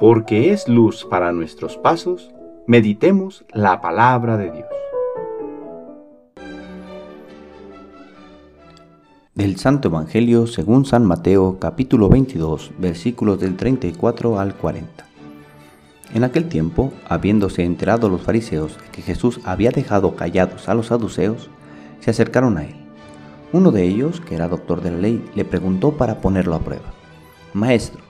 porque es luz para nuestros pasos, meditemos la palabra de Dios. Del Santo Evangelio según San Mateo capítulo 22 versículos del 34 al 40. En aquel tiempo, habiéndose enterado los fariseos que Jesús había dejado callados a los saduceos, se acercaron a él. Uno de ellos, que era doctor de la ley, le preguntó para ponerlo a prueba, Maestro,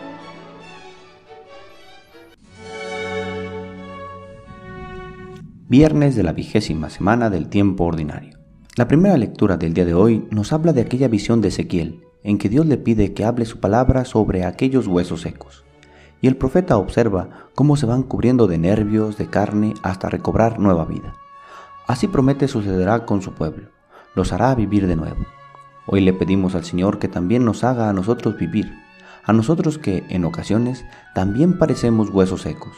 Viernes de la vigésima semana del tiempo ordinario. La primera lectura del día de hoy nos habla de aquella visión de Ezequiel, en que Dios le pide que hable su palabra sobre aquellos huesos secos. Y el profeta observa cómo se van cubriendo de nervios, de carne, hasta recobrar nueva vida. Así promete sucederá con su pueblo, los hará vivir de nuevo. Hoy le pedimos al Señor que también nos haga a nosotros vivir, a nosotros que, en ocasiones, también parecemos huesos secos,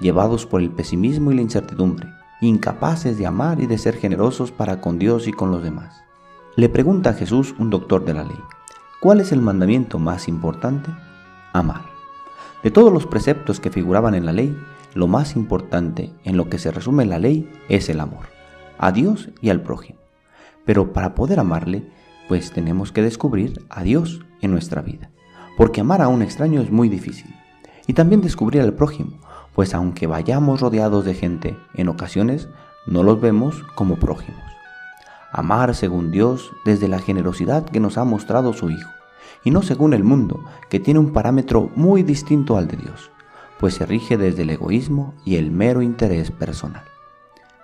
llevados por el pesimismo y la incertidumbre, incapaces de amar y de ser generosos para con Dios y con los demás. Le pregunta a Jesús un doctor de la ley, ¿cuál es el mandamiento más importante? Amar. De todos los preceptos que figuraban en la ley, lo más importante en lo que se resume la ley es el amor, a Dios y al prójimo. Pero para poder amarle, pues tenemos que descubrir a Dios en nuestra vida, porque amar a un extraño es muy difícil. Y también descubrir al prójimo, pues aunque vayamos rodeados de gente, en ocasiones no los vemos como prójimos. Amar según Dios desde la generosidad que nos ha mostrado su Hijo, y no según el mundo, que tiene un parámetro muy distinto al de Dios, pues se rige desde el egoísmo y el mero interés personal.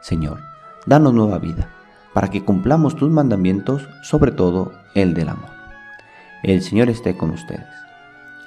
Señor, danos nueva vida, para que cumplamos tus mandamientos, sobre todo el del amor. El Señor esté con ustedes.